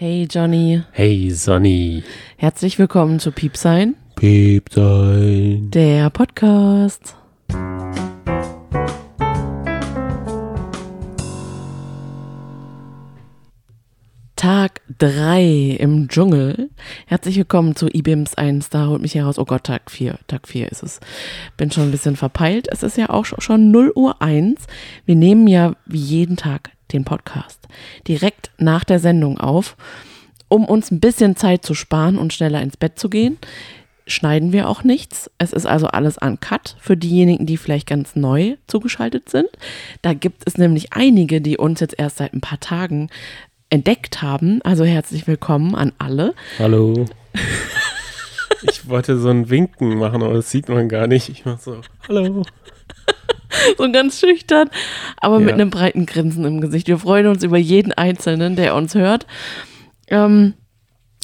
Hey Johnny, Hey Sonny. herzlich willkommen zu Piepsein, Piep sein. der Podcast. Tag 3 im Dschungel. Herzlich willkommen zu IBIMS 1. Da holt mich heraus. Oh Gott, Tag 4. Tag 4 ist es. Bin schon ein bisschen verpeilt. Es ist ja auch schon 0 Uhr 1. Wir nehmen ja wie jeden Tag den Podcast direkt nach der Sendung auf. Um uns ein bisschen Zeit zu sparen und schneller ins Bett zu gehen, schneiden wir auch nichts. Es ist also alles uncut für diejenigen, die vielleicht ganz neu zugeschaltet sind. Da gibt es nämlich einige, die uns jetzt erst seit ein paar Tagen entdeckt haben. Also herzlich willkommen an alle. Hallo. Ich wollte so ein Winken machen, aber das sieht man gar nicht. Ich mach so, hallo. So ganz schüchtern, aber mit Ja. einem breiten Grinsen im Gesicht. Wir freuen uns über jeden Einzelnen, der uns hört. Ähm,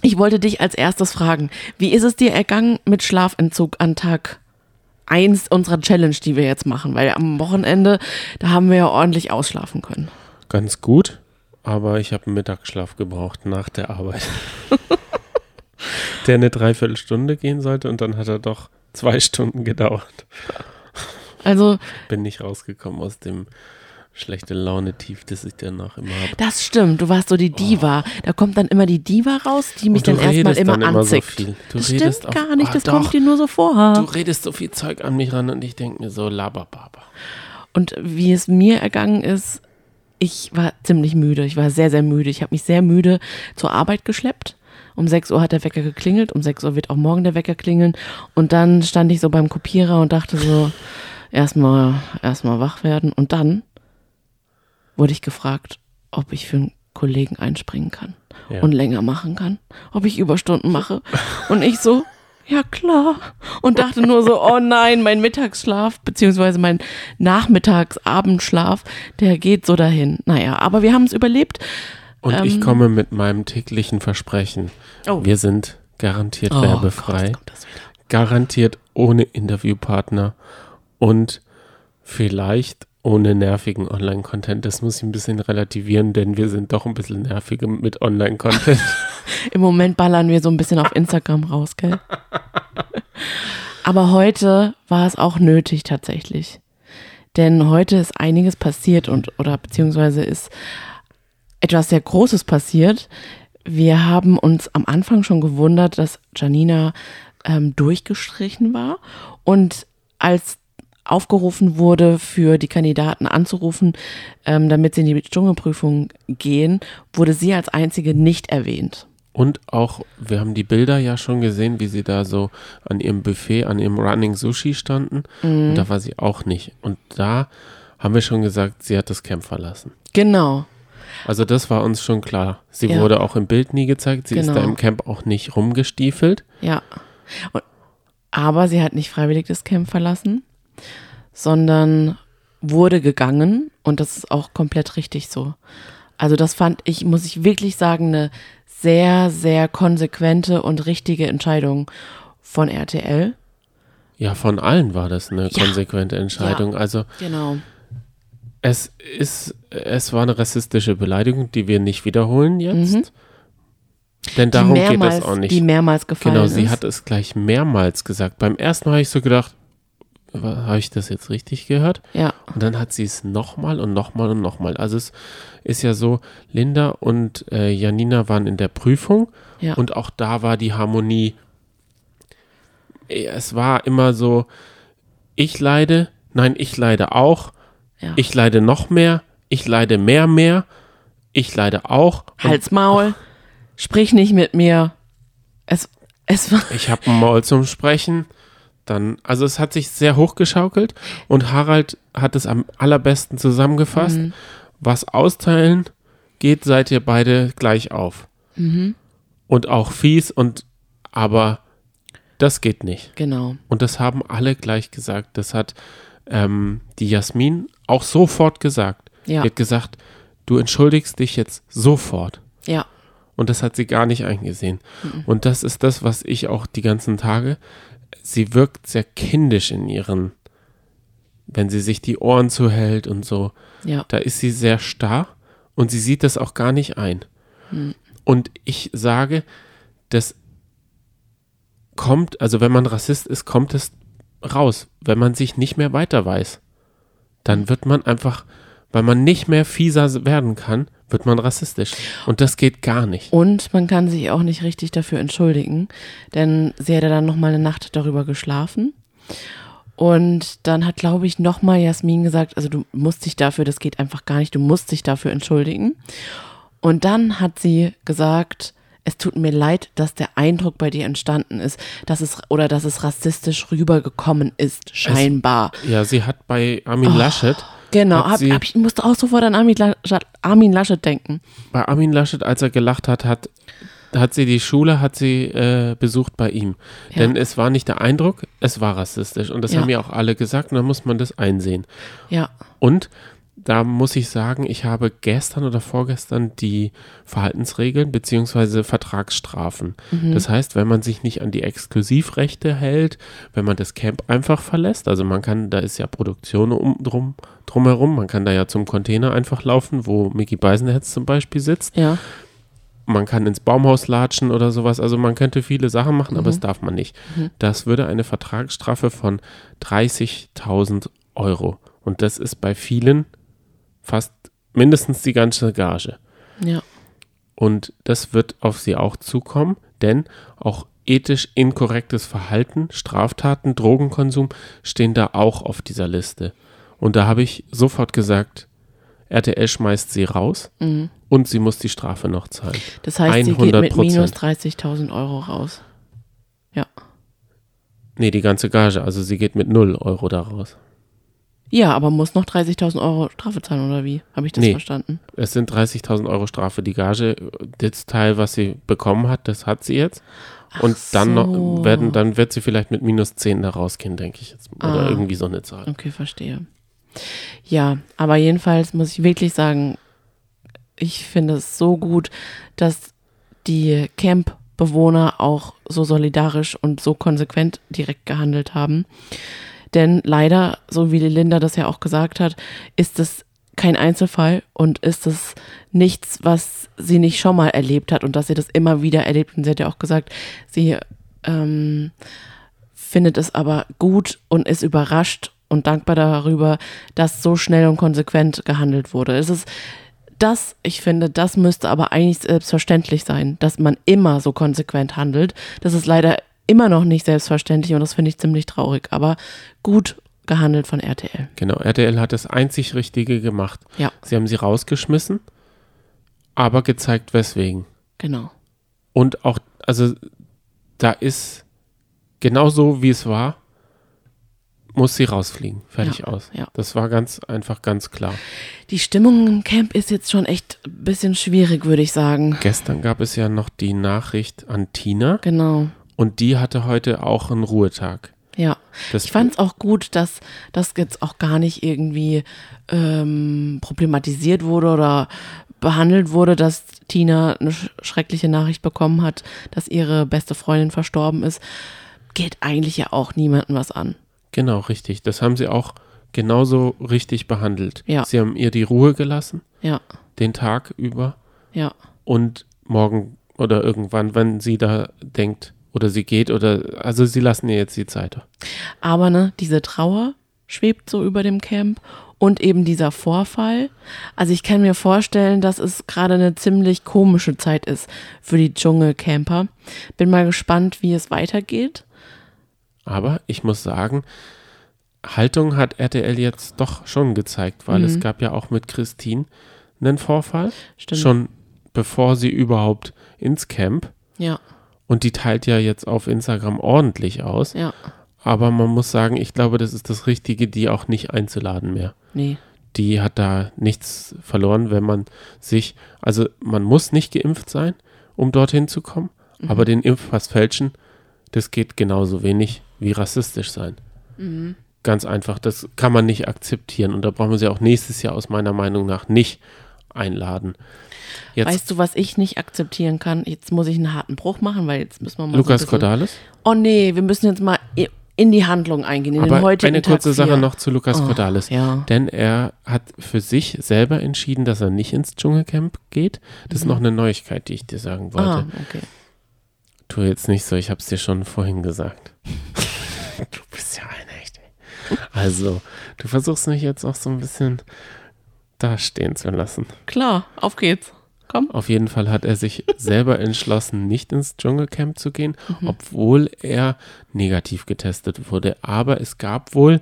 ich wollte dich als erstes fragen, wie ist es dir ergangen mit Schlafentzug an Tag 1 unserer Challenge, die wir jetzt machen? Weil am Wochenende, da haben wir ja ordentlich ausschlafen können. Ganz gut, aber ich habe einen Mittagsschlaf gebraucht nach der Arbeit. der eine Dreiviertelstunde gehen sollte und dann hat er doch zwei Stunden gedauert. Also, Bin nicht rausgekommen aus dem schlechte Laune-Tief, das ich danach immer habe. das stimmt, du warst so die Diva. Da kommt dann immer die Diva raus, die mich dann erstmal immer dann immer so. Du das redest stimmt gar nicht, Ah, das doch. kommt dir nur so vor. Du redest so viel Zeug an mich ran und ich denke mir so, labababa. Und wie es mir ergangen ist, ich war ziemlich müde. Ich war sehr, sehr müde. Ich habe mich sehr müde zur Arbeit geschleppt. Um 6 Uhr hat der Wecker geklingelt. Um 6 Uhr wird auch morgen der Wecker klingeln. Und dann stand ich so beim Kopierer und dachte so, erstmal, erstmal wach werden. Und dann wurde ich gefragt, ob ich für einen Kollegen einspringen kann Ja. und länger machen kann. Ob ich Überstunden mache. Und ich so, ja klar. Und dachte nur so, oh nein, mein Mittagsschlaf, beziehungsweise mein Nachmittags-Abendschlaf, der geht so dahin. Naja, aber wir haben es überlebt. Und Ähm. ich komme mit meinem täglichen Versprechen. Oh. Wir sind garantiert Oh werbefrei, Gott, garantiert ohne Interviewpartner und vielleicht ohne nervigen Online-Content. Das muss ich ein bisschen relativieren, denn wir sind doch ein bisschen nerviger mit Online-Content. Im Moment ballern wir so ein bisschen auf Instagram raus, gell? Aber heute war es auch nötig tatsächlich. Denn heute ist einiges passiert und oder beziehungsweise ist etwas sehr Großes passiert. Wir haben uns am Anfang schon gewundert, dass Janina ähm, durchgestrichen war. Und als aufgerufen wurde, für die Kandidaten anzurufen, ähm, damit sie in die Dschungelprüfung gehen, wurde sie als einzige nicht erwähnt. und auch, wir haben die Bilder ja schon gesehen, wie sie da so an ihrem Buffet, an ihrem Running Sushi standen. Mhm. Und da war sie auch nicht. Und da haben wir schon gesagt, sie hat das Camp verlassen. Genau. Also das war uns schon klar. Sie Ja. wurde auch im Bild nie gezeigt. Sie ist Genau. da im Camp auch nicht rumgestiefelt. Ja. Und, aber sie hat nicht freiwillig das Camp verlassen, sondern wurde gegangen und das ist auch komplett richtig so. Also das fand ich, muss ich wirklich sagen, eine sehr, sehr konsequente und richtige Entscheidung von RTL. Ja, von allen war das eine Ja. konsequente Entscheidung. Also Genau. es ist, es war eine rassistische Beleidigung, die wir nicht wiederholen jetzt. Denn darum Mhm. die geht mehrmals, es auch nicht. Die mehrmals gefallen Genau, ist. sie hat es gleich mehrmals gesagt. Beim ersten Mal habe ich so gedacht, habe ich das jetzt richtig gehört? Ja, Und dann hat sie es nochmal und nochmal und nochmal. Also es ist ja so, Linda und äh, Janina waren in der Prüfung ja. und auch da war die Harmonie. Es war immer so, ich leide, nein, ich leide auch, ja. ich leide noch mehr, ich leide mehr, mehr, ich leide auch. Und Halt's Maul, sprich nicht mit mir. Es, es war, Ich habe ein Maul zum Sprechen. Dann, also es hat sich sehr hochgeschaukelt und Harald hat es am allerbesten zusammengefasst. Mhm. Was austeilen geht, seid ihr beide gleich auf. Mhm. Und auch fies und aber das geht nicht. genau. Und das haben alle gleich gesagt. Das hat ähm, die Jasmin auch sofort gesagt. Ja. Die hat gesagt, du entschuldigst dich jetzt sofort. Ja, Und das hat sie gar nicht eingesehen. Und das ist das, was ich auch die ganzen Tage, sie wirkt sehr kindisch in ihren, wenn sie sich die Ohren zuhält und so. ja. Da ist sie sehr starr und sie sieht das auch gar nicht ein. Und ich sage, das kommt, also wenn man Rassist ist, kommt es raus. Wenn man sich nicht mehr weiter weiß, dann wird man einfach, weil man nicht mehr fieser werden kann, wird man rassistisch. Und das geht gar nicht. Und man kann sich auch nicht richtig dafür entschuldigen, denn sie ja dann nochmal eine Nacht darüber geschlafen. Und dann hat, glaube ich, nochmal Jasmin gesagt, also du musst dich dafür, das geht einfach gar nicht, du musst dich dafür entschuldigen. Und dann hat sie gesagt, es tut mir leid, dass der Eindruck bei dir entstanden ist, dass es oder dass es rassistisch rübergekommen ist, scheinbar. Es, ja, sie hat bei Armin oh, Laschet. Genau, hab, hab, ich musste auch sofort an Armin Laschet, Armin Laschet denken. Bei Armin Laschet, als er gelacht hat, hat hat sie die Schule, hat sie äh, besucht bei ihm. Ja. Denn es war nicht der Eindruck, es war rassistisch. Und das ja. haben ja auch alle gesagt und dann muss man das einsehen. Ja. Und da muss ich sagen, ich habe gestern oder vorgestern die Verhaltensregeln bzw. Vertragsstrafen. Mhm. Das heißt, wenn man sich nicht an die Exklusivrechte hält, wenn man das Camp einfach verlässt, also man kann, da ist ja Produktion um, drum, drumherum, man kann da ja zum Container einfach laufen, wo Mickey Beisenherz zum Beispiel sitzt. Ja. Man kann ins Baumhaus latschen oder sowas. Also man könnte viele Sachen machen, mhm. aber das darf man nicht. Mhm. Das würde eine Vertragsstrafe von 30.000 Euro. Und das ist bei vielen fast mindestens die ganze Gage. Ja. Und das wird auf sie auch zukommen, denn auch ethisch inkorrektes Verhalten, Straftaten, Drogenkonsum stehen da auch auf dieser Liste. Und da habe ich sofort gesagt, RTL schmeißt sie raus mhm. und sie muss die Strafe noch zahlen. Das heißt, 100%. sie geht mit minus 30.000 Euro raus. Ja. Nee, die ganze Gage. Also sie geht mit 0 Euro da raus. Ja, aber muss noch 30.000 Euro Strafe zahlen oder wie? Habe ich das nee, verstanden? Es sind 30.000 Euro Strafe. Die Gage, das Teil, was sie bekommen hat, das hat sie jetzt. Und Ach dann noch werden, dann wird sie vielleicht mit minus 10 da rausgehen, denke ich jetzt. Oder ah, irgendwie so eine Zahl. Okay, verstehe. Ja, aber jedenfalls muss ich wirklich sagen, ich finde es so gut, dass die Camp-Bewohner auch so solidarisch und so konsequent direkt gehandelt haben. Denn leider, so wie Linda das ja auch gesagt hat, ist es kein Einzelfall und ist es nichts, was sie nicht schon mal erlebt hat und dass sie das immer wieder erlebt. Und sie hat ja auch gesagt, sie ähm, findet es aber gut und ist überrascht und dankbar darüber, dass so schnell und konsequent gehandelt wurde. Es ist das, ich finde, das müsste aber eigentlich selbstverständlich sein, dass man immer so konsequent handelt. Das ist leider immer noch nicht selbstverständlich und das finde ich ziemlich traurig, aber gut gehandelt von RTL. Genau, RTL hat das einzig Richtige gemacht. Ja. Sie haben sie rausgeschmissen, aber gezeigt, weswegen. Genau. Und auch, also da ist genauso wie es war, muss sie rausfliegen. Fertig ja, aus. Ja. Das war ganz einfach ganz klar. Die Stimmung im Camp ist jetzt schon echt ein bisschen schwierig, würde ich sagen. Gestern gab es ja noch die Nachricht an Tina. Genau. Und die hatte heute auch einen Ruhetag. Ja, das ich fand es auch gut, dass das jetzt auch gar nicht irgendwie ähm, problematisiert wurde oder behandelt wurde, dass Tina eine schreckliche Nachricht bekommen hat, dass ihre beste Freundin verstorben ist. Geht eigentlich ja auch niemandem was an. Genau, richtig. Das haben sie auch genauso richtig behandelt. Ja. Sie haben ihr die Ruhe gelassen. Ja. Den Tag über. Ja. Und morgen oder irgendwann, wenn sie da denkt oder sie geht oder, also sie lassen ihr jetzt die Zeit. Aber ne, diese Trauer schwebt so über dem Camp und eben dieser Vorfall. Also ich kann mir vorstellen, dass es gerade eine ziemlich komische Zeit ist für die Dschungelcamper. Bin mal gespannt, wie es weitergeht. Aber ich muss sagen, Haltung hat RTL jetzt doch schon gezeigt, weil mhm. es gab ja auch mit Christine einen Vorfall. Stimmt. Schon bevor sie überhaupt ins Camp. Ja. Und die teilt ja jetzt auf Instagram ordentlich aus. Ja. Aber man muss sagen, ich glaube, das ist das Richtige, die auch nicht einzuladen mehr. Nee. Die hat da nichts verloren, wenn man sich, also man muss nicht geimpft sein, um dorthin zu kommen, mhm. aber den Impfpass fälschen, das geht genauso wenig wie rassistisch sein. Mhm. Ganz einfach, das kann man nicht akzeptieren und da brauchen wir sie auch nächstes Jahr aus meiner Meinung nach nicht einladen. Jetzt, weißt du, was ich nicht akzeptieren kann? Jetzt muss ich einen harten Bruch machen, weil jetzt müssen wir mal. Lukas so Cordalis? Oh nee, wir müssen jetzt mal in die Handlung eingehen, in den Aber eine kurze Sache noch zu Lukas Oh, Cordalis. ja. Denn er hat für sich selber entschieden, dass er nicht ins Dschungelcamp geht. Das ist noch eine Neuigkeit, die ich dir sagen wollte. Mhm. Ah, okay. Tu jetzt nicht so, ich habe es dir schon vorhin gesagt. du bist ja ein echt. Also, du versuchst mich jetzt auch so ein bisschen dastehen zu lassen. Klar, auf geht's. Komm. Auf jeden Fall hat er sich selber entschlossen, nicht ins Dschungelcamp zu gehen, Mhm. obwohl er negativ getestet wurde. Aber es gab wohl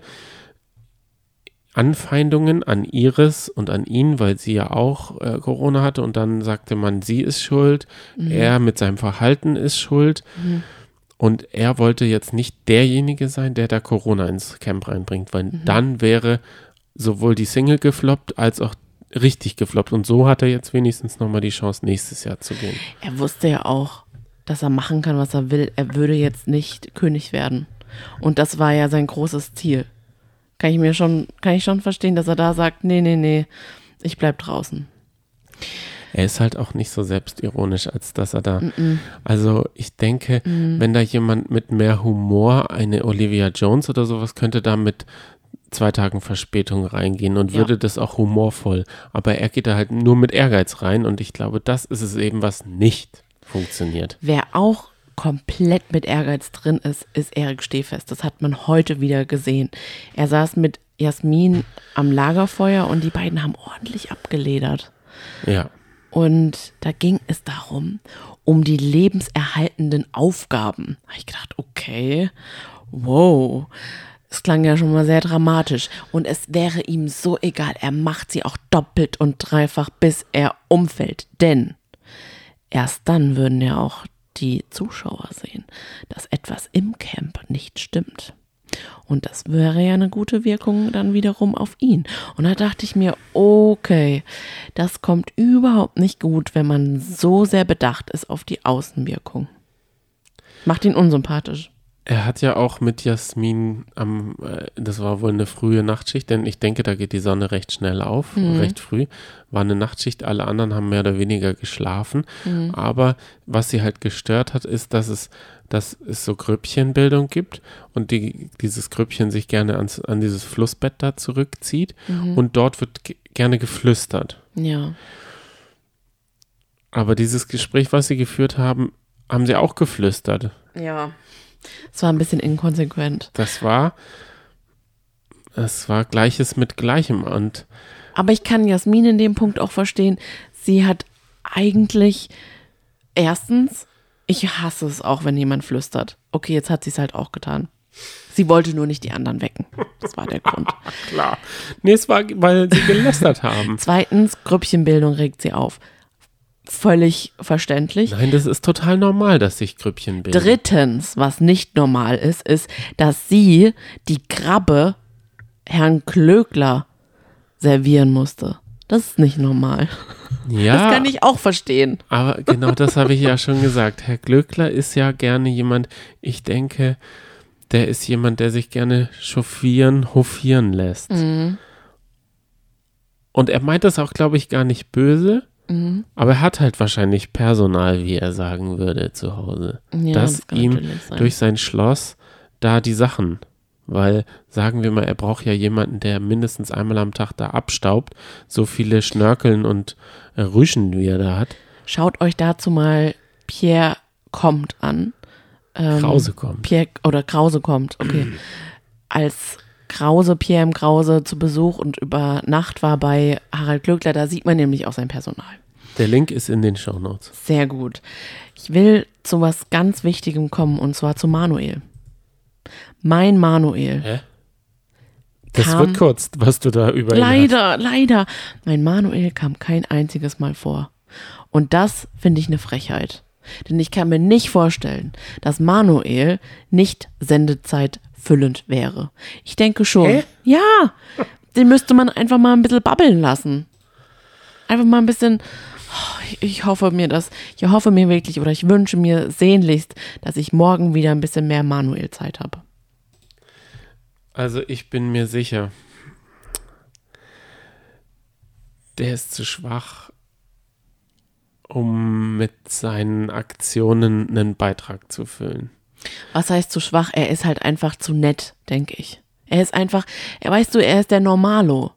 Anfeindungen an Iris und an ihn, weil sie ja auch äh, Corona hatte und dann sagte man, sie ist schuld, Mhm. er mit seinem Verhalten ist schuld. Und er wollte jetzt nicht derjenige sein, der da Corona ins Camp reinbringt, weil Mhm. dann wäre sowohl die Single gefloppt als auch richtig gefloppt. Und so hat er jetzt wenigstens nochmal die Chance, nächstes Jahr zu gehen. Er wusste ja auch, dass er machen kann, was er will. Er würde jetzt nicht König werden. Und das war ja sein großes Ziel. Kann ich mir schon, kann ich schon verstehen, dass er da sagt, nee, nee, nee, ich bleib draußen. Er ist halt auch nicht so selbstironisch, als dass er da. Also ich denke, wenn da jemand mit mehr Humor, eine Olivia Jones oder sowas, könnte da mit zwei Tagen Verspätung reingehen und Ja. würde das auch humorvoll. Aber er geht da halt nur mit Ehrgeiz rein und ich glaube, das ist es eben, was nicht funktioniert. Wer auch komplett mit Ehrgeiz drin ist, ist Erik Stehfest. Das hat man heute wieder gesehen. Er saß mit Jasmin am Lagerfeuer und die beiden haben ordentlich abgeledert. Ja. Und da ging es darum, um die lebenserhaltenden Aufgaben. Da habe ich gedacht, okay, wow. Es klang ja schon mal sehr dramatisch. Und es wäre ihm so egal. Er macht sie auch doppelt und dreifach, bis er umfällt. Denn erst dann würden ja auch die Zuschauer sehen, dass etwas im Camp nicht stimmt. Und das wäre ja eine gute Wirkung dann wiederum auf ihn. Und da dachte ich mir, okay, das kommt überhaupt nicht gut, wenn man so sehr bedacht ist auf die Außenwirkung. Macht ihn unsympathisch. Er hat ja auch mit Jasmin am, äh, das war wohl eine frühe Nachtschicht, denn ich denke, da geht die Sonne recht schnell auf, recht früh. War eine Nachtschicht, alle anderen haben mehr oder weniger geschlafen. Aber was sie halt gestört hat, ist, dass es, dass es so Grüppchenbildung gibt und die, dieses Grüppchen sich gerne ans, an dieses Flussbett da zurückzieht und dort wird ge- gerne geflüstert. Ja. Aber dieses Gespräch, was sie geführt haben, haben sie auch geflüstert. Ja. Es war ein bisschen inkonsequent. Das war, es war Gleiches mit Gleichem und Aber ich kann Jasmin in dem Punkt auch verstehen. Sie hat eigentlich erstens, ich hasse es auch, wenn jemand flüstert. Okay, jetzt hat sie es halt auch getan. Sie wollte nur nicht die anderen wecken. Das war der Grund. klar. Nee, es war, weil sie gelästert haben. Zweitens, Grüppchenbildung regt sie auf. Völlig verständlich. Nein, das ist total normal, dass sich Grüppchen bilden. Drittens, was nicht normal ist, ist, dass sie die Krabbe Herrn Klögler servieren musste. Das ist nicht normal. ja, Das kann ich auch verstehen. aber genau das habe ich ja schon gesagt. Herr Glöckler ist ja gerne jemand, ich denke, der ist jemand, der sich gerne chauffieren, hofieren lässt. Mhm. Und er meint das auch, glaube ich, gar nicht böse. Mhm. Aber er hat halt wahrscheinlich Personal, wie er sagen würde, zu Hause. Ja, dass das ihm sein. durch sein Schloss da die Sachen, weil sagen wir mal, er braucht ja jemanden, der mindestens einmal am Tag da abstaubt, so viele Schnörkeln und äh, Rüschen, wie er da hat. Schaut euch dazu mal Pierre kommt an. Ähm, Krause kommt. Pierre oder Krause kommt, okay. Als Krause, Pierre im Krause zu Besuch und über Nacht war bei Harald Glöckler, da sieht man nämlich auch sein Personal. Der Link ist in den Shownotes. Sehr gut. Ich will zu was ganz Wichtigem kommen und zwar zu Manuel. Mein Manuel. Hä? Das wird kurz, was du da über. Leider, leider. Mein Manuel kam kein einziges Mal vor. Und das finde ich eine Frechheit. Denn ich kann mir nicht vorstellen, dass Manuel nicht Sendezeit füllend wäre. Ich denke schon. Hä? Ja, den müsste man einfach mal ein bisschen babbeln lassen. Einfach mal ein bisschen. Ich- Ich hoffe mir das. Ich hoffe mir wirklich oder ich wünsche mir sehnlichst, dass ich morgen wieder ein bisschen mehr Manuel-Zeit habe. Also ich bin mir sicher, der ist zu schwach, um mit seinen Aktionen einen Beitrag zu füllen. Was heißt zu schwach? Er ist halt einfach zu nett, denke ich. Er ist einfach, er weißt du, er ist der Normalo.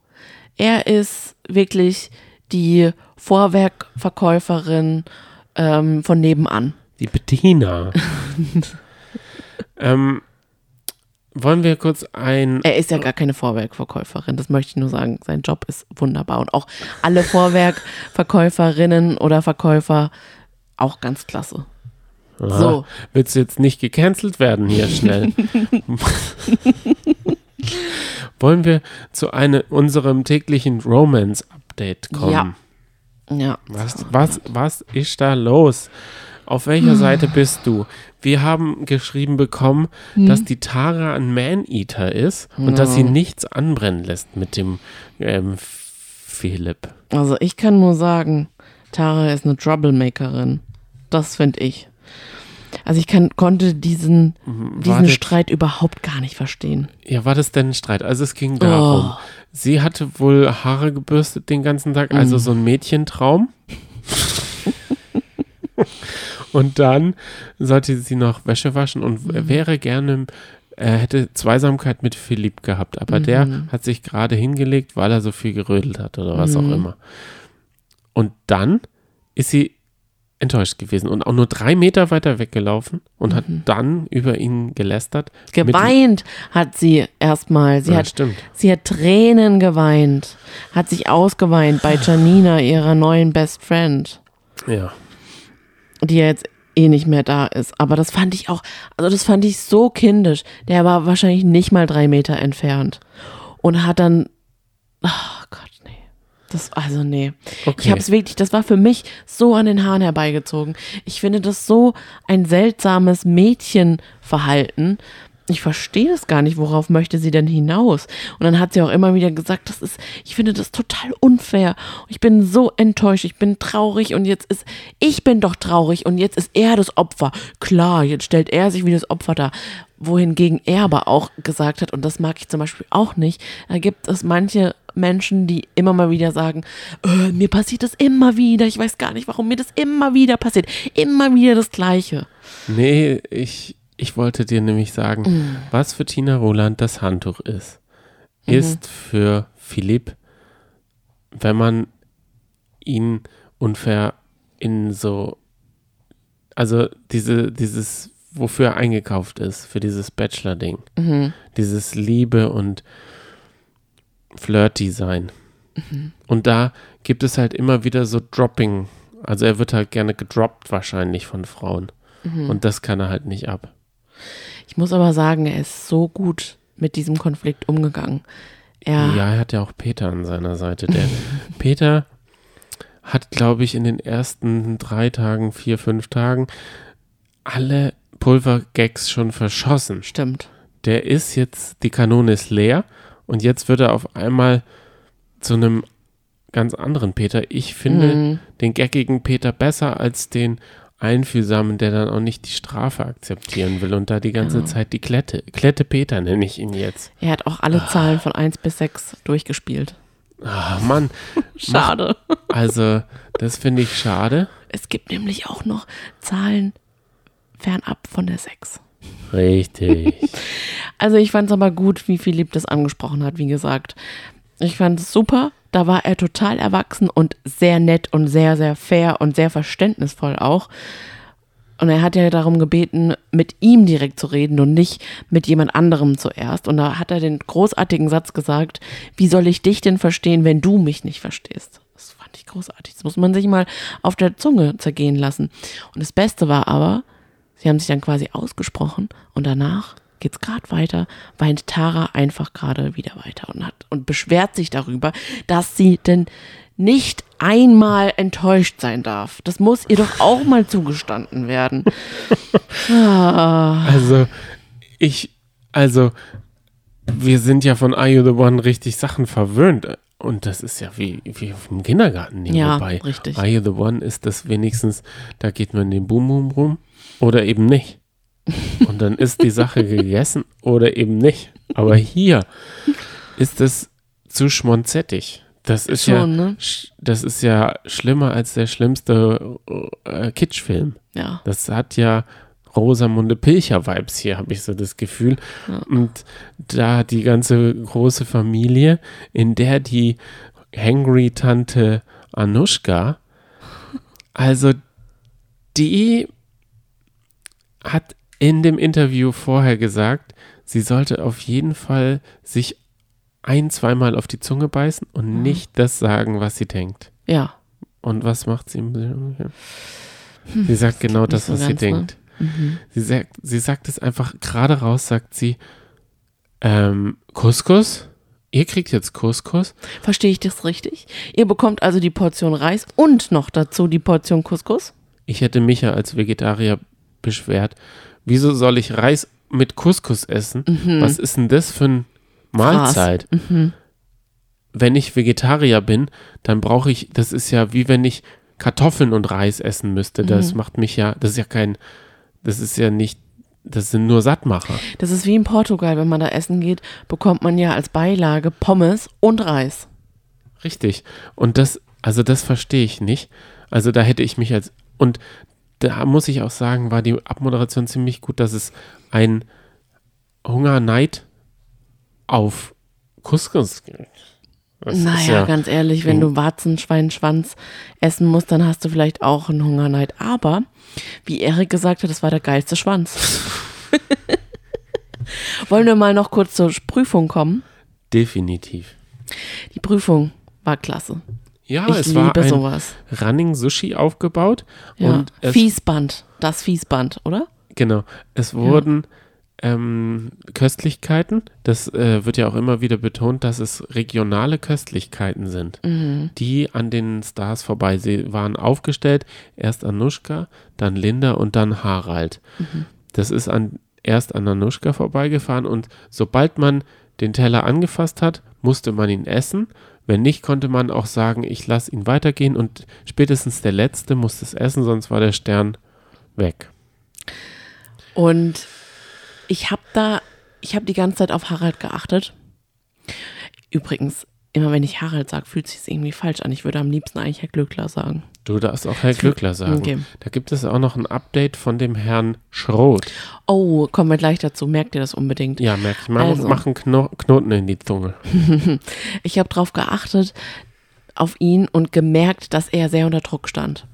Er ist wirklich die Vorwerkverkäuferin ähm, von nebenan. Die Bettina. ähm, wollen wir kurz ein. Er ist ja gar keine Vorwerkverkäuferin, das möchte ich nur sagen. Sein Job ist wunderbar. Und auch alle Vorwerkverkäuferinnen oder Verkäufer auch ganz klasse. Aha, So. Willst du jetzt nicht gecancelt werden hier schnell? Wollen wir zu einem, unserem täglichen Romance-Update kommen? Ja. Ja. Was, was, was ist da los? Auf welcher Seite bist du? Wir haben geschrieben bekommen, dass die Tara ein Man-Eater ist und dass sie nichts anbrennen lässt mit dem ähm, Philipp. Also ich kann nur sagen, Tara ist eine Troublemakerin. Das finde ich. Also ich kann, konnte diesen, diesen Wartet. Streit überhaupt gar nicht verstehen. Ja, war das denn ein Streit? Also es ging darum, Oh. sie hatte wohl Haare gebürstet den ganzen Tag, also so ein Mädchentraum. und dann sollte sie noch Wäsche waschen und w- wäre gerne, er hätte Zweisamkeit mit Philipp gehabt, aber der hat sich gerade hingelegt, weil er so viel gerödelt hat oder was auch immer. Und dann ist sie enttäuscht gewesen und auch nur drei Meter weiter weggelaufen und hat dann über ihn gelästert. Geweint hat sie erstmal. Sie Ja, hat stimmt. Sie hat Tränen geweint, hat sich ausgeweint bei Janina, ihrer neuen Best Friend, Ja. die ja jetzt eh nicht mehr da ist. Aber das fand ich auch, also das fand ich so kindisch. Der war wahrscheinlich nicht mal drei Meter entfernt und hat dann, ach Gott. Das, also nee. Ich Okay. habe es wirklich, das war für mich so an den Haaren herbeigezogen. Ich finde das so ein seltsames Mädchenverhalten. Ich verstehe es gar nicht, worauf möchte sie denn hinaus? Und dann hat sie auch immer wieder gesagt, das ist, ich finde das total unfair. Ich bin so enttäuscht, ich bin traurig und jetzt ist, ich bin doch traurig und jetzt ist er das Opfer. Klar, jetzt stellt er sich wie das Opfer dar. Wohingegen er aber auch gesagt hat, und das mag ich zum Beispiel auch nicht, da gibt es manche Menschen, die immer mal wieder sagen, äh, mir passiert das immer wieder, ich weiß gar nicht, warum mir das immer wieder passiert. Immer wieder das Gleiche. Nee, ich, ich wollte dir nämlich sagen, Mm. was für Tina Roland das Handtuch ist, Mhm. ist für Philipp, wenn man ihn unfair in so, also diese, dieses, wofür er eingekauft ist, für dieses Bachelor-Ding, Mhm. dieses Liebe und Flirty sein. Mhm. Und da gibt es halt immer wieder so Dropping, also er wird halt gerne gedroppt wahrscheinlich von Frauen. Mhm. Und das kann er halt nicht ab. Ich muss aber sagen, er ist so gut mit diesem Konflikt umgegangen. Er, Ja, er hat ja auch Peter an seiner Seite. Der Peter hat, glaube ich, in den ersten drei Tagen, vier, fünf Tagen alle Pulvergags schon verschossen. stimmt. Der ist jetzt, die Kanone ist leer und jetzt wird er auf einmal zu einem ganz anderen Peter. Ich finde Mhm. den gaggigen Peter besser als den einfühlsamen, der dann auch nicht die Strafe akzeptieren will und da die ganze Zeit die Klette, Klette Peter nenne ich ihn jetzt. Er hat auch alle Zahlen von 1 bis 6 durchgespielt. Ah, Mann, Schade. also das finde ich schade. Es gibt nämlich auch noch Zahlen fernab von der 6. Richtig. Also ich fand es aber gut, wie Philipp das angesprochen hat, wie gesagt. Ich fand es super. Da war er total erwachsen und sehr nett und sehr, sehr fair und sehr verständnisvoll auch. Und er hat ja darum gebeten, mit ihm direkt zu reden und nicht mit jemand anderem zuerst. Und da hat er den großartigen Satz gesagt, wie soll ich dich denn verstehen, wenn du mich nicht verstehst? Das fand ich großartig. Das muss man sich mal auf der Zunge zergehen lassen. Und das Beste war aber, sie haben sich dann quasi ausgesprochen und danach geht's gerade weiter, weint Tara einfach gerade wieder weiter und hat und beschwert sich darüber, dass sie denn nicht einmal enttäuscht sein darf. Das muss ihr doch auch mal zugestanden werden. Also ich, also wir sind ja von Are You the One richtig Sachen verwöhnt. Und das ist ja wie, wie auf dem Kindergarten. Ja, wobei richtig. Are You the One ist das wenigstens, da geht man den Boom Boom rum oder eben nicht. Und dann ist die Sache gegessen oder eben nicht. Aber hier ist es zu schmonzettig. Das ist ja, Schon, ne? sch- das ist ja schlimmer als der schlimmste äh, Kitschfilm. Ja. Das hat ja Rosamunde Pilcher-Vibes hier, habe ich so das Gefühl. Und da die ganze große Familie, in der die Hangry-Tante Anushka, also die hat in dem Interview vorher gesagt, sie sollte auf jeden Fall sich ein, zweimal auf die Zunge beißen und nicht das sagen, was sie denkt. Ja. Und was macht sie? Sie sagt genau das, so was sie ne? denkt. Sie sagt, sie sagt es einfach gerade raus, sagt sie, ähm, Couscous? Ihr kriegt jetzt Couscous? Verstehe ich das richtig? Ihr bekommt also die Portion Reis und noch dazu die Portion Couscous? Ich hätte mich ja als Vegetarier beschwert. Wieso soll ich Reis mit Couscous essen? Was ist denn das für eine Mahlzeit? Wenn ich Vegetarier bin, dann brauche ich, das ist ja wie wenn ich Kartoffeln und Reis essen müsste. Das macht mich ja, das ist ja kein, das ist ja nicht, das sind nur Sattmacher. Das ist wie in Portugal, wenn man da essen geht, bekommt man ja als Beilage Pommes und Reis. Richtig. Und das, also das verstehe ich nicht. Also da hätte ich mich als, und da muss ich auch sagen, war die Abmoderation ziemlich gut, dass es ein Hungerneid auf Couscous gibt. Das naja, ja- ganz ehrlich, wenn du Warzenschweinschwanz essen musst, dann hast du vielleicht auch einen Hungerneid. Aber, wie Erik gesagt hat, das war der geilste Schwanz. Wollen wir mal noch kurz zur Prüfung kommen? Definitiv. Die Prüfung war klasse. Ja, Ich es war ein sowas. Running Sushi aufgebaut Ja. und es, Fiesband, das Fiesband, oder? genau, es wurden ähm, Köstlichkeiten, das äh, wird ja auch immer wieder betont, dass es regionale Köstlichkeiten sind, Mhm. die an den Stars vorbei sie waren aufgestellt. Erst Anushka, dann Linda und dann Harald. Mhm. Das ist an, erst an Anushka vorbeigefahren und sobald man den Teller angefasst hat, musste man ihn essen. Wenn nicht, konnte man auch sagen, ich lasse ihn weitergehen und spätestens der Letzte musste es essen, sonst war der Stern weg. Und ich habe da, ich habe die ganze Zeit auf Harald geachtet. Übrigens, immer wenn ich Harald sage, fühlt sich irgendwie falsch an. Ich würde am liebsten eigentlich Herr Glückler sagen. Du darfst auch Herr Glückler sagen. Okay. Da gibt es auch noch ein Update von dem Herrn Schroth. Oh, kommen wir gleich dazu. Merkt ihr das unbedingt? Ja, merk ich mal, Also. machen Kno Knoten in die Zunge. Ich habe darauf geachtet, auf ihn und gemerkt, dass er sehr unter Druck stand.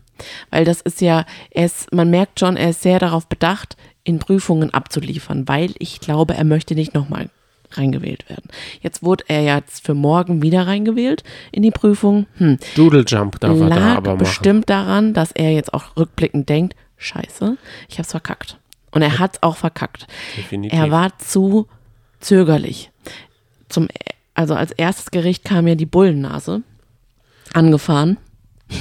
Weil das ist ja, ist, man merkt schon, er ist sehr darauf bedacht, in Prüfungen abzuliefern, weil ich glaube, er möchte nicht nochmal reingewählt werden. Jetzt wurde er jetzt für morgen wieder reingewählt in die Prüfung. Hm. Doodle Jump darf er da Lag aber machen. bestimmt daran, dass er jetzt auch rückblickend denkt, scheiße, ich hab's verkackt. Und er hat's auch verkackt. Definitiv. Er war zu zögerlich. Zum, also als erstes Gericht kam ja die Bullennase angefahren.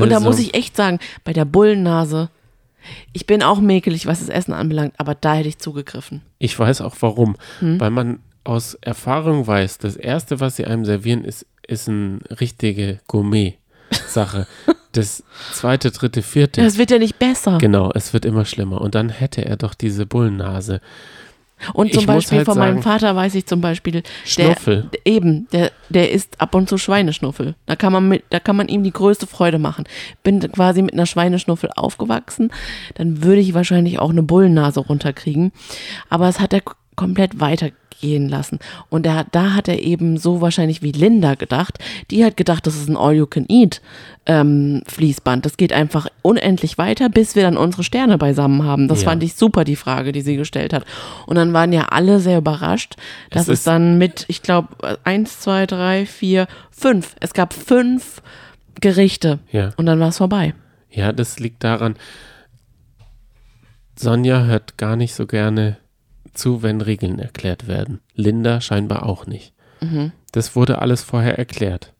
Und da Also, muss ich echt sagen, bei der Bullennase, ich bin auch mäkelig, was das Essen anbelangt, aber da hätte ich zugegriffen. Ich weiß auch warum. Hm? Weil man aus Erfahrung weiß, das Erste, was sie einem servieren, ist, ist eine richtige Gourmet-Sache. das zweite, dritte, vierte. Das wird ja nicht besser. Genau, es wird immer schlimmer. Und dann hätte er doch diese Bullennase. Und zum Ich Beispiel halt von meinem sagen, Vater weiß ich zum Beispiel, der, Schnuffel. der- eben, der, der isst ab und zu Schweineschnuffel. Da kann man mit, da kann man ihm die größte Freude machen. Bin quasi mit einer Schweineschnuffel aufgewachsen, dann würde ich wahrscheinlich auch eine Bullennase runterkriegen. Aber es hat er k- komplett weitergehen lassen. Und da, da hat er eben so wahrscheinlich wie Linda gedacht. Die hat gedacht, das ist ein All-You-Can-Eat ähm, Fließband. Das geht einfach unendlich weiter, bis wir dann unsere Sterne beisammen haben. Das Ja. fand ich super, die Frage, die sie gestellt hat. Und dann waren ja alle sehr überrascht, dass Es es, dann mit, ich glaube, eins, zwei, drei, vier, fünf. Es gab fünf Gerichte. Ja. Und dann war es vorbei. Ja, das liegt daran, Sonja hört gar nicht so gerne zu, wenn Regeln erklärt werden. Linda scheinbar auch nicht. Mhm. Das wurde alles vorher erklärt.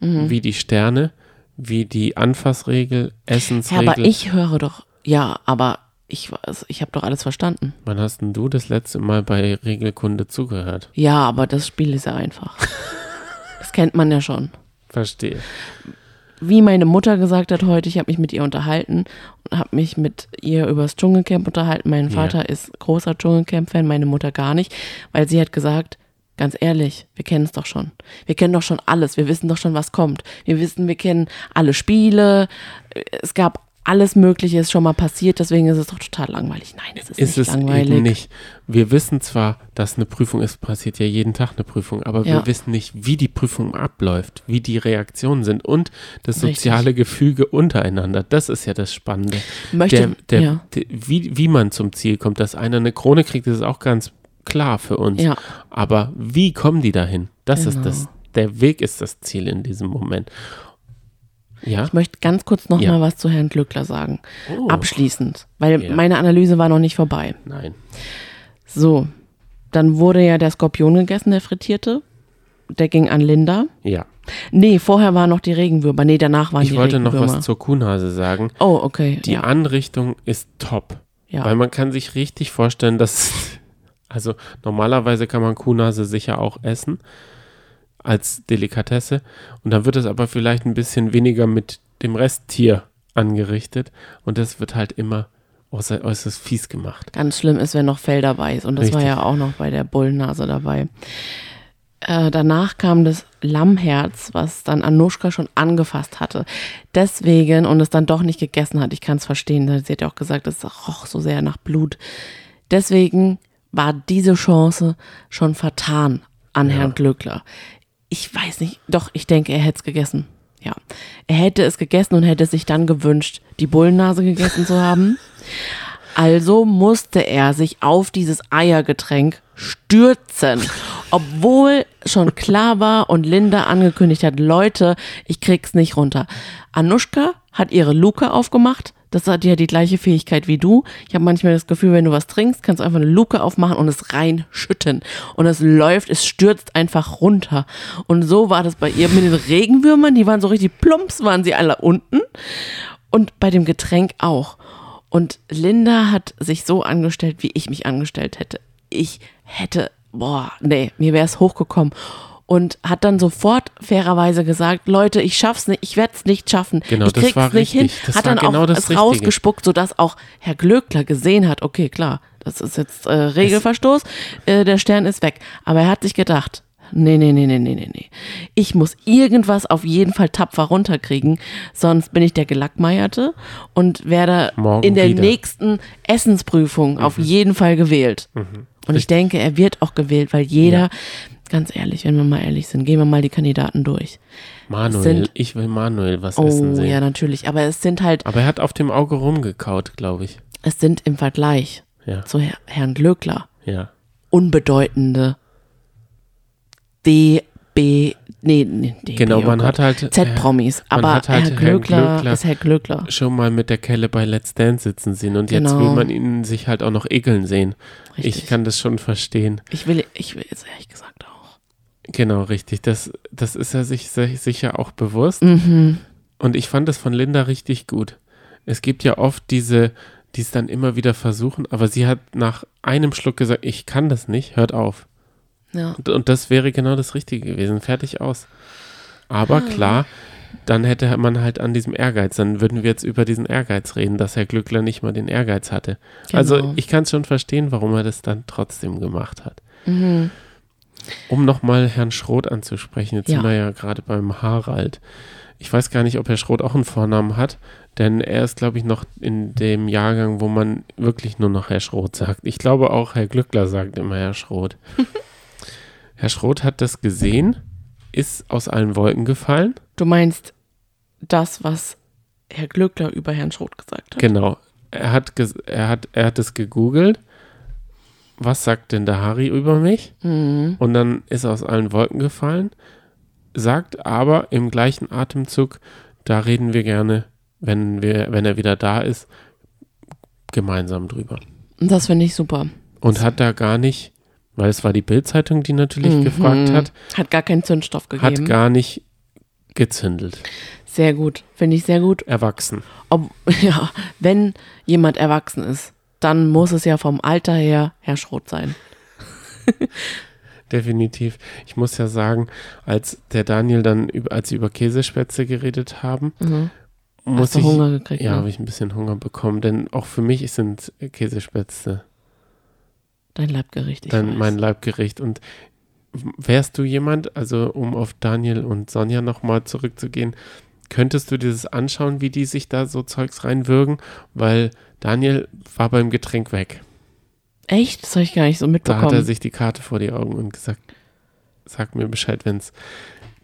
Wie die Sterne, wie die Anfassregel, Ja, Essensregel. aber ich höre doch, ja, aber ich, weiß, ich habe doch alles verstanden. Wann hast denn du das letzte Mal bei Regelkunde zugehört? Ja, aber das Spiel ist ja einfach. das kennt man ja schon. Verstehe. Wie meine Mutter gesagt hat heute, ich habe mich mit ihr unterhalten und habe mich mit ihr über das Dschungelcamp unterhalten. Mein Ja. Vater ist großer Dschungelcamp-Fan, meine Mutter gar nicht, weil sie hat gesagt, ganz ehrlich, wir kennen es doch schon. Wir kennen doch schon alles. Wir wissen doch schon, was kommt. Wir wissen, wir kennen alle Spiele. Es gab alles Mögliche ist schon mal passiert, deswegen ist es doch total langweilig. Nein, es ist, ist nicht es langweilig. eben nicht. Wir wissen zwar, dass eine Prüfung ist, passiert ja jeden Tag eine Prüfung, aber wir Ja. wissen nicht, wie die Prüfung abläuft, wie die Reaktionen sind und das Richtig. soziale Gefüge untereinander. Das ist ja das Spannende. Möchte, Der, der, ja. der, wie, wie man zum Ziel kommt, dass einer eine Krone kriegt, das ist auch ganz klar für uns. Ja. Aber wie kommen die dahin? Das Genau. ist das. Der Weg ist das Ziel in diesem Moment. Ja. Ich möchte ganz kurz noch Ja. mal was zu Herrn Glückler sagen. Oh, Abschließend, weil Ja. meine Analyse war noch nicht vorbei. nein. So, dann wurde ja der Skorpion gegessen, der frittierte. Der ging an Linda. Ja. Nee, vorher waren noch die Regenwürmer. Nee, danach waren Ich die wollte noch Regenwürmer. was zur Kuhnhase sagen. oh, okay. Die. Anrichtung ist top. ja. Weil man kann sich richtig vorstellen, dass, also normalerweise kann man Kuhnase sicher auch essen als Delikatesse und dann wird es aber vielleicht ein bisschen weniger mit dem Resttier angerichtet und das wird halt immer äußer, äußerst fies gemacht. Ganz schlimm ist, wenn noch Fell dabei ist. Und das war Richtig. ja auch noch bei der Bullennase dabei. Äh, danach kam das Lammherz, was dann Anushka schon angefasst hatte. Deswegen und es dann doch nicht gegessen hat. Ich kann es verstehen. Sie hat ja auch gesagt, es roch so sehr nach Blut. Deswegen war diese Chance schon vertan an Herrn Glöckler. Ich weiß nicht, doch, ich denke, er hätte es gegessen. Ja. Er hätte es gegessen und hätte sich dann gewünscht, die Bullennase gegessen zu haben. Also musste er sich auf dieses Eiergetränk stürzen. Obwohl schon klar war und Linda angekündigt hat, Leute, ich krieg's nicht runter. Anushka hat ihre Luke aufgemacht. Das hat ja die gleiche Fähigkeit wie du. Ich habe manchmal das Gefühl, wenn du was trinkst, kannst du einfach eine Luke aufmachen und es reinschütten. Und es läuft, es stürzt einfach runter. Und so war das bei ihr mit den Regenwürmern. Die waren so richtig plumps, waren sie alle unten. Und bei dem Getränk auch. Und Linda hat sich so angestellt, wie ich mich angestellt hätte. Ich hätte, boah, nee, mir wäre es hochgekommen. Und hat dann sofort fairerweise gesagt, Leute, ich schaff's nicht, ich werde es nicht schaffen. Genau, ich das krieg's war nicht hin. richtig. Das hat dann genau auch das es Richtige. rausgespuckt, sodass auch Herr Glöckler gesehen hat, okay, klar, das ist jetzt äh, Regelverstoß, äh, der Stern ist weg. Aber er hat sich gedacht, nee, nee, nee, nee, nee, nee, nee. Ich muss irgendwas auf jeden Fall tapfer runterkriegen, sonst bin ich der Gelackmeierte und werde Morgen in der wieder. nächsten Essensprüfung auf jeden Fall gewählt. Und ich denke, er wird auch gewählt, weil jeder, Ja. Ganz ehrlich, wenn wir mal ehrlich sind, gehen wir mal die Kandidaten durch. Manuel, sind- ich will Manuel was Oh, essen sehen. ja, natürlich. Aber es sind halt, Aber er hat auf dem Auge rumgekaut, glaube ich. es sind im Vergleich Ja, zu Herr, Herrn Glöckler ja. unbedeutende D, B, nee, nee D, Genau, oh man Gott. hat halt Z-Promis. man Aber hat halt Herr Herrn Glöckler, Glöckler- ist Herr Glöckler. schon mal mit der Kelle bei Let's Dance sitzen sehen und jetzt Genau. will man ihn sich halt auch noch ekeln sehen. Richtig. Ich kann das schon verstehen. Ich will, ich will jetzt ehrlich gesagt. Genau, richtig. Das, das ist er sich sicher auch bewusst. Mhm. Und ich fand das von Linda richtig gut. Es gibt ja oft diese, die es dann immer wieder versuchen, aber sie hat nach einem Schluck gesagt, ich kann das nicht, hört auf. Ja. Und, und das wäre genau das Richtige gewesen. Fertig aus. Ah. Aber klar, dann hätte man halt an diesem Ehrgeiz, dann würden wir jetzt über diesen Ehrgeiz reden, dass Herr Glückler nicht mal den Ehrgeiz hatte. Also Genau. ich kann es schon verstehen, warum er das dann trotzdem gemacht hat. Mhm. Um nochmal Herrn Schroth anzusprechen, jetzt Ja. sind wir ja gerade beim Harald. Ich weiß gar nicht, ob Herr Schroth auch einen Vornamen hat, denn er ist, glaube ich, noch in dem Jahrgang, wo man wirklich nur noch Herr Schroth sagt. Ich glaube auch, Herr Glückler sagt immer Herr Schroth. Herr Schroth hat das gesehen, ist aus allen Wolken gefallen. Du meinst das, was Herr Glöckler über Herrn Schroth gesagt hat? Genau. Er hat, er hat, er hat es gegoogelt. Was sagt denn der Harry über mich? Mhm. Und dann ist er aus allen Wolken gefallen, sagt aber im gleichen Atemzug, da reden wir gerne, wenn, wir, wenn er wieder da ist, gemeinsam drüber. Das finde ich super. Und hat da gar nicht, weil es war die Bildzeitung, die natürlich Mhm. gefragt hat, Hat gar keinen Zündstoff gegeben. hat gar nicht gezündelt. sehr gut. Finde ich sehr gut. Erwachsen. Ob, ja, wenn jemand erwachsen ist, dann muss es ja vom Alter her Herr Schroth sein. Definitiv. Ich muss ja sagen, als der Daniel dann, über, als sie über Käsespätzle geredet haben, Mhm. muss Hast du ich, Hunger gekriegt? ja, ne? habe ich ein bisschen Hunger bekommen, denn auch für mich sind Käsespätzle Dein Leibgericht. Ich dann weiß. mein Leibgericht. Und wärst du jemand, also um auf Daniel und Sonja nochmal zurückzugehen, könntest du dir das anschauen, wie die sich da so Zeugs reinwürgen, weil Daniel war beim Getränk weg. Echt? Das habe ich gar nicht so Da mitbekommen. hat er sich die Karte vor die Augen und gesagt, sag mir Bescheid, wenn's.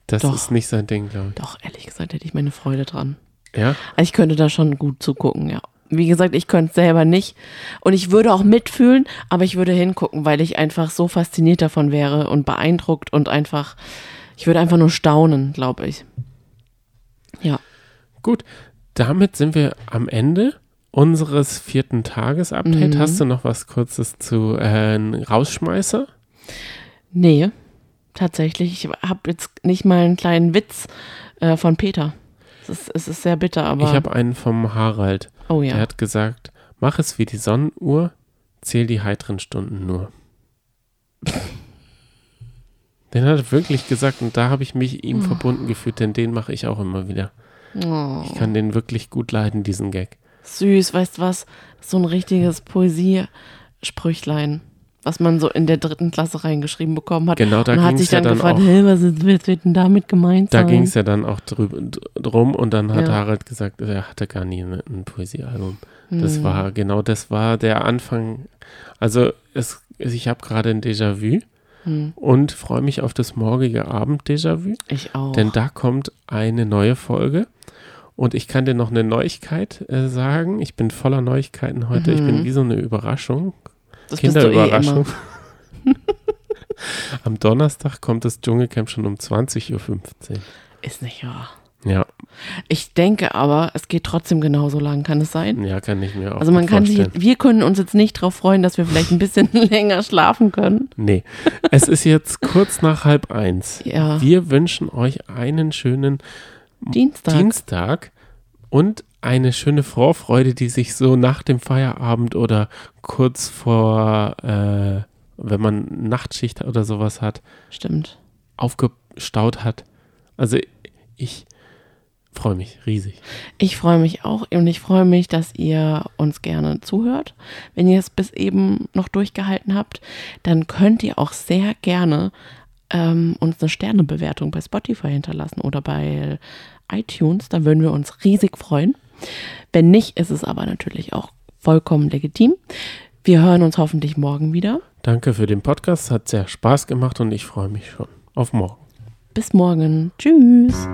Das Doch. ist nicht sein Ding, glaube Doch, ehrlich gesagt, hätte ich meine Freude dran. ich. Ja? Also ich könnte da schon gut zugucken, ja. Wie gesagt, ich könnte es selber nicht. Und ich würde auch mitfühlen, aber ich würde hingucken, weil ich einfach so fasziniert davon wäre und beeindruckt und einfach, ich würde einfach nur staunen, glaube ich. Ja. Gut, damit sind wir am Ende unseres vierten Tages-Update. Mhm. Hast du noch was Kurzes zu äh, Rausschmeißer? Nee, tatsächlich. Ich habe jetzt nicht mal einen kleinen Witz äh, von Peter. Es ist, es ist sehr bitter, aber. Ich habe einen vom Harald. oh Der ja. hat gesagt, mach es wie die Sonnenuhr, zähl die heiteren Stunden nur. Den hat er wirklich gesagt und da habe ich mich ihm verbunden gefühlt, denn den mache ich auch immer wieder. Oh, Ich kann den wirklich gut leiden, diesen Gag. süß, weißt du was? So ein richtiges Poesiesprüchlein, was man so in der dritten Klasse reingeschrieben bekommen hat. Genau, da und hat ging sich es ja dann dann gefragt, auch. hey, was ist, was wird denn damit gemeint Da ging es ja dann auch drüber, drum und dann hat Ja. Harald gesagt, er hatte gar nie ein, ein Poesiealbum. Das Hm. war, genau das war der Anfang. Also es, ich habe gerade ein Déjà-vu Hm. und freue mich auf das morgige Abend-Déjà-vu. Ich auch. Denn da kommt eine neue Folge. Und ich kann dir noch eine Neuigkeit äh, sagen. Ich bin voller Neuigkeiten heute. Ich bin Mhm. wie so eine Überraschung. das eh Kinderüberraschung. immer. Am Donnerstag kommt das Dschungelcamp schon um 20.15 Uhr. Ist nicht wahr. Ja, Ich denke aber, es geht trotzdem genauso lang, kann es sein? ja, kann ich mir auch Also man kann sich, wir können uns jetzt nicht darauf freuen, dass wir vielleicht ein bisschen länger schlafen können. Nee, es ist jetzt kurz nach halb eins. Ja. Wir wünschen euch einen schönen Dienstag. Dienstag und eine schöne Vorfreude, die sich so nach dem Feierabend oder kurz vor, äh, wenn man Nachtschicht oder sowas hat, Stimmt. aufgestaut hat. Also ich freue mich riesig. Ich freue mich auch und ich freue mich, dass ihr uns gerne zuhört. Wenn ihr es bis eben noch durchgehalten habt, dann könnt ihr auch sehr gerne ähm, uns eine Sternebewertung bei Spotify hinterlassen oder bei iTunes. Da würden wir uns riesig freuen. Wenn nicht, ist es aber natürlich auch vollkommen legitim. Wir hören uns hoffentlich morgen wieder. Danke für den Podcast, hat sehr Spaß gemacht und ich freue mich schon auf morgen. Bis morgen. Tschüss.